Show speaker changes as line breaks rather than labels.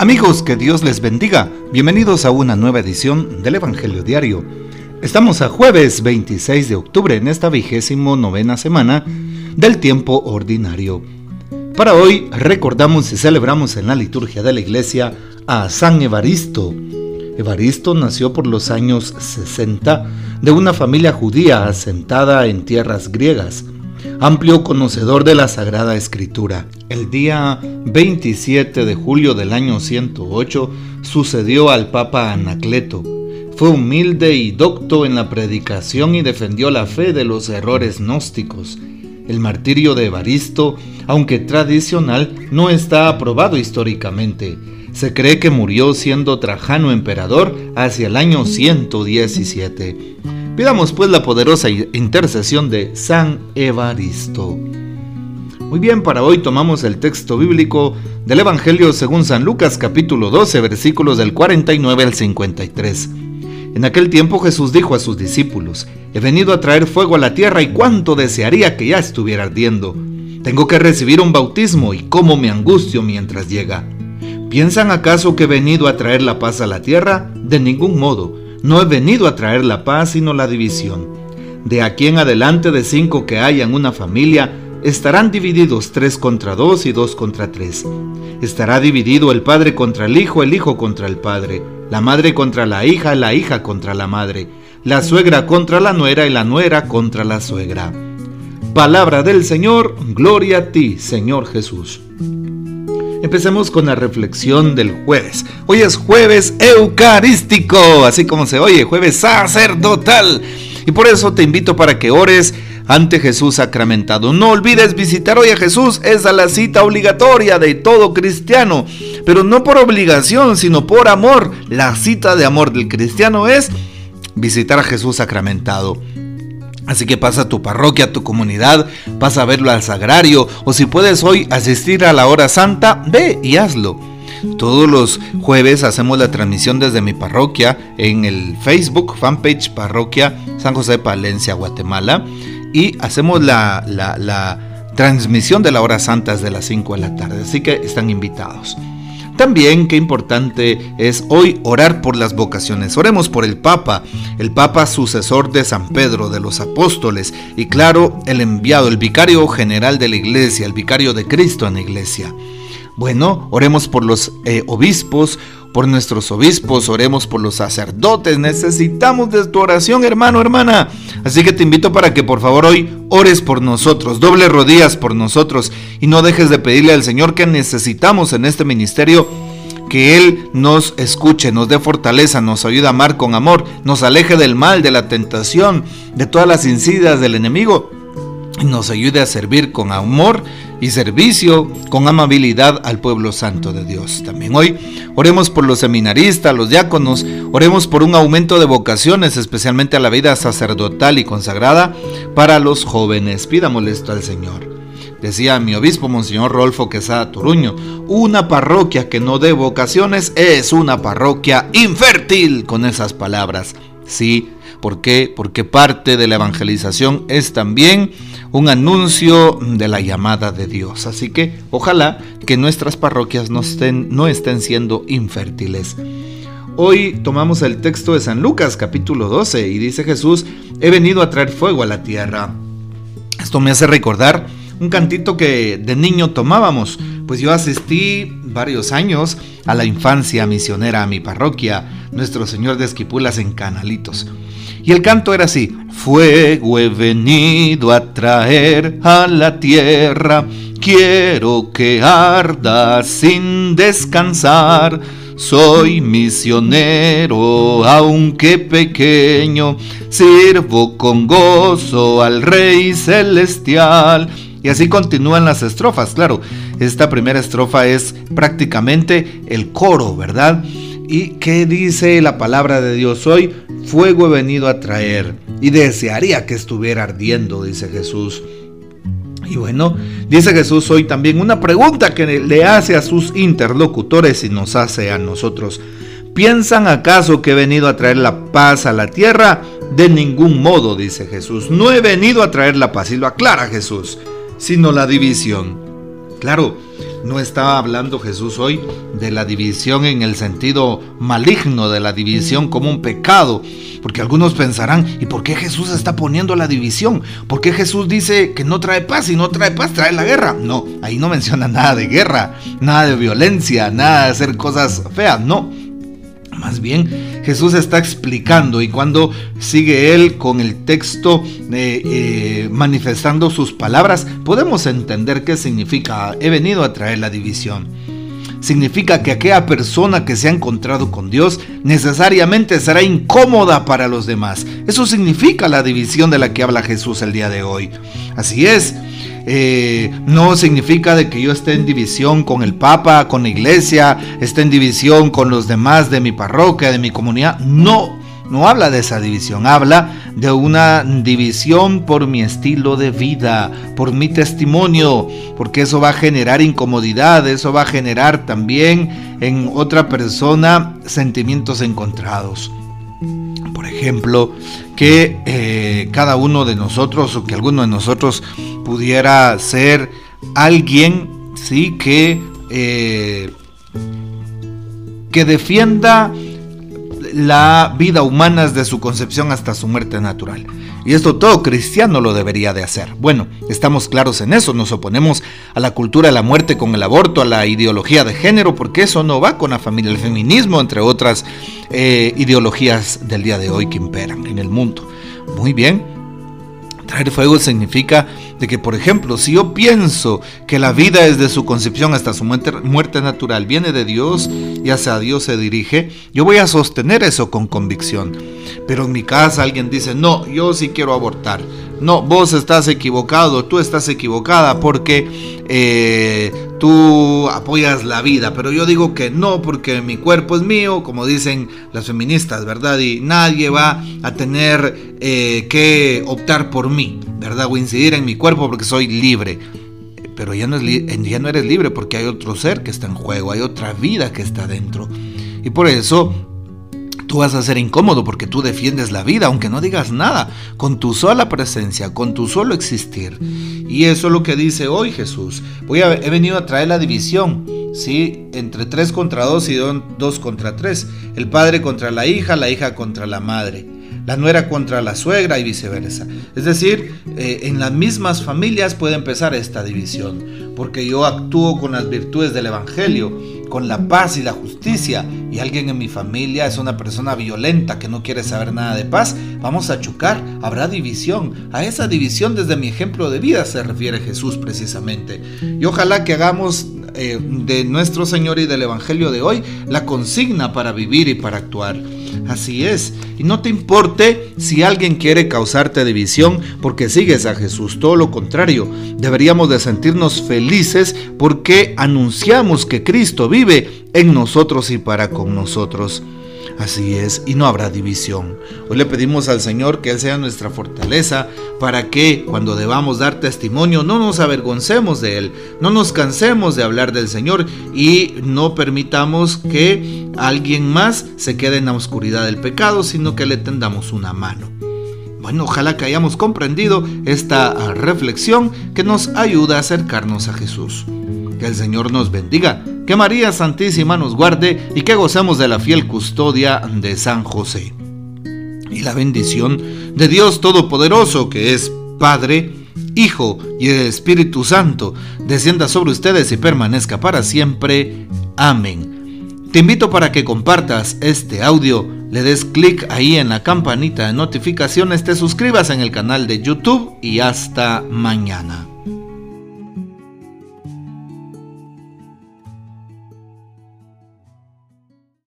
Amigos, que Dios les bendiga. Bienvenidos a una nueva edición del Evangelio Diario. Estamos a jueves 26 de octubre en esta vigésimo novena semana del tiempo ordinario. Para hoy recordamos y celebramos en la liturgia de la iglesia a San Evaristo. Evaristo nació por los años 60 de una familia judía asentada en tierras griegas amplio conocedor de la Sagrada Escritura. El día 27 de julio del año 108 sucedió al Papa Anacleto. Fue humilde y docto en la predicación y defendió la fe de los errores gnósticos. El martirio de Evaristo, aunque tradicional, no está aprobado históricamente. Se cree que murió siendo Trajano emperador hacia el año 117. Pidamos pues la poderosa intercesión de San Evaristo. Muy bien, para hoy tomamos el texto bíblico del Evangelio según San Lucas capítulo 12 versículos del 49 al 53. En aquel tiempo Jesús dijo a sus discípulos, He venido a traer fuego a la tierra y cuánto desearía que ya estuviera ardiendo. Tengo que recibir un bautismo y cómo me angustio mientras llega. ¿Piensan acaso que he venido a traer la paz a la tierra? De ningún modo no he venido a traer la paz, sino la división. De aquí en adelante de cinco que haya en una familia, estarán divididos tres contra dos y dos contra tres. Estará dividido el padre contra el hijo, el hijo contra el padre, la madre contra la hija, la hija contra la madre, la suegra contra la nuera y la nuera contra la suegra. Palabra del Señor, gloria a ti, Señor Jesús. Empecemos con la reflexión del jueves. Hoy es jueves eucarístico, así como se oye, jueves sacerdotal. Y por eso te invito para que ores ante Jesús sacramentado. No olvides visitar hoy a Jesús, es la cita obligatoria de todo cristiano, pero no por obligación, sino por amor. La cita de amor del cristiano es visitar a Jesús sacramentado. Así que pasa a tu parroquia, a tu comunidad, pasa a verlo al sagrario o si puedes hoy asistir a la hora santa, ve y hazlo. Todos los jueves hacemos la transmisión desde mi parroquia en el Facebook fanpage Parroquia San José de Palencia, Guatemala. Y hacemos la, la transmisión de la hora santa desde las 5 de la tarde. Así que están invitados. También qué importante es hoy orar por las vocaciones. Oremos por el Papa, el Papa sucesor de San Pedro, de los apóstoles y claro, el enviado, el vicario general de la iglesia, el vicario de Cristo en la iglesia. Bueno, oremos por los eh, obispos, por nuestros obispos, oremos por los sacerdotes. Necesitamos de tu oración, hermano, hermana. Así que te invito para que por favor hoy ores por nosotros, doble rodillas por nosotros y no dejes de pedirle al Señor que necesitamos en este ministerio que Él nos escuche, nos dé fortaleza, nos ayude a amar con amor, nos aleje del mal, de la tentación, de todas las insidias del enemigo nos ayude a servir con amor y servicio, con amabilidad al pueblo santo de Dios. También hoy oremos por los seminaristas, los diáconos, oremos por un aumento de vocaciones, especialmente a la vida sacerdotal y consagrada para los jóvenes. Pidámosle esto al Señor. Decía mi obispo, Monseñor Rolfo Quesada Toruño, una parroquia que no dé vocaciones es una parroquia infértil con esas palabras. Sí, ¿por qué? Porque parte de la evangelización es también un anuncio de la llamada de Dios. Así que ojalá que nuestras parroquias no estén, no estén siendo infértiles. Hoy tomamos el texto de San Lucas capítulo 12 y dice Jesús, he venido a traer fuego a la tierra. Esto me hace recordar un cantito que de niño tomábamos, pues yo asistí varios años a la infancia misionera a mi parroquia, Nuestro Señor de Esquipulas en Canalitos. Y el canto era así, fuego he venido a traer a la tierra, quiero que arda sin descansar. Soy misionero, aunque pequeño, sirvo con gozo al Rey Celestial. Y así continúan las estrofas, claro. Esta primera estrofa es prácticamente el coro, ¿verdad? ¿Y qué dice la palabra de Dios hoy? Fuego he venido a traer y desearía que estuviera ardiendo, dice Jesús. Y bueno, dice Jesús hoy también una pregunta que le hace a sus interlocutores y nos hace a nosotros. ¿Piensan acaso que he venido a traer la paz a la tierra? De ningún modo, dice Jesús. No he venido a traer la paz, y lo aclara Jesús, sino la división. Claro, no está hablando Jesús hoy de la división en el sentido maligno, de la división como un pecado, porque algunos pensarán, ¿y por qué Jesús está poniendo la división? ¿Por qué Jesús dice que no trae paz y no trae paz, trae la guerra? No, ahí no menciona nada de guerra, nada de violencia, nada de hacer cosas feas, no. Más bien, Jesús está explicando y cuando sigue él con el texto eh, eh, manifestando sus palabras, podemos entender qué significa, he venido a traer la división. Significa que aquella persona que se ha encontrado con Dios necesariamente será incómoda para los demás. Eso significa la división de la que habla Jesús el día de hoy. Así es, eh, no significa de que yo esté en división con el Papa, con la iglesia, esté en división con los demás de mi parroquia, de mi comunidad. No, no habla de esa división, habla de una división por mi estilo de vida, por mi testimonio, porque eso va a generar incomodidad, eso va a generar también en otra persona sentimientos encontrados. Por ejemplo, que eh, cada uno de nosotros o que alguno de nosotros pudiera ser alguien, sí, que, eh, que defienda la vida humana desde su concepción hasta su muerte natural. Y esto todo cristiano lo debería de hacer. Bueno, estamos claros en eso, nos oponemos a la cultura de la muerte con el aborto, a la ideología de género, porque eso no va con la familia, el feminismo, entre otras eh, ideologías del día de hoy que imperan en el mundo. Muy bien, traer fuego significa de que, por ejemplo, si yo pienso que la vida desde su concepción hasta su muerte, muerte, natural viene de Dios y hacia Dios se dirige, yo voy a sostener eso con convicción. Pero en mi casa alguien dice, no, yo sí quiero abortar. No, vos estás equivocado, tú estás equivocada porque eh, tú apoyas la vida, pero yo digo que no porque mi cuerpo es mío, como dicen las feministas, ¿verdad? Y nadie va a tener eh, que optar por mí, ¿verdad? O incidir en mi cuerpo porque soy libre. Pero ya no, es ya no eres libre porque hay otro ser que está en juego, hay otra vida que está dentro. Y por eso tú vas a ser incómodo porque tú defiendes la vida, aunque no digas nada, con tu sola presencia, con tu solo existir. Y eso es lo que dice hoy Jesús. Voy a, he venido a traer la división, ¿sí? Entre tres contra dos y dos contra tres. El padre contra la hija, la hija contra la madre la nuera contra la suegra y viceversa. Es decir, eh, en las mismas familias puede empezar esta división, porque yo actúo con las virtudes del Evangelio, con la paz y la justicia, y alguien en mi familia es una persona violenta que no quiere saber nada de paz, vamos a chocar, habrá división. A esa división desde mi ejemplo de vida se refiere Jesús precisamente. Y ojalá que hagamos eh, de nuestro Señor y del Evangelio de hoy la consigna para vivir y para actuar. Así es. Y no te importe si alguien quiere causarte división porque sigues a Jesús. Todo lo contrario. Deberíamos de sentirnos felices porque anunciamos que Cristo vive en nosotros y para con nosotros. Así es, y no habrá división. Hoy le pedimos al Señor que Él sea nuestra fortaleza para que cuando debamos dar testimonio no nos avergoncemos de Él, no nos cansemos de hablar del Señor y no permitamos que alguien más se quede en la oscuridad del pecado, sino que le tendamos una mano. Bueno, ojalá que hayamos comprendido esta reflexión que nos ayuda a acercarnos a Jesús. Que el Señor nos bendiga, que María Santísima nos guarde y que gocemos de la fiel custodia de San José. Y la bendición de Dios Todopoderoso, que es Padre, Hijo y Espíritu Santo, descienda sobre ustedes y permanezca para siempre. Amén. Te invito para que compartas este audio, le des clic ahí en la campanita de notificaciones, te suscribas en el canal de YouTube y hasta mañana.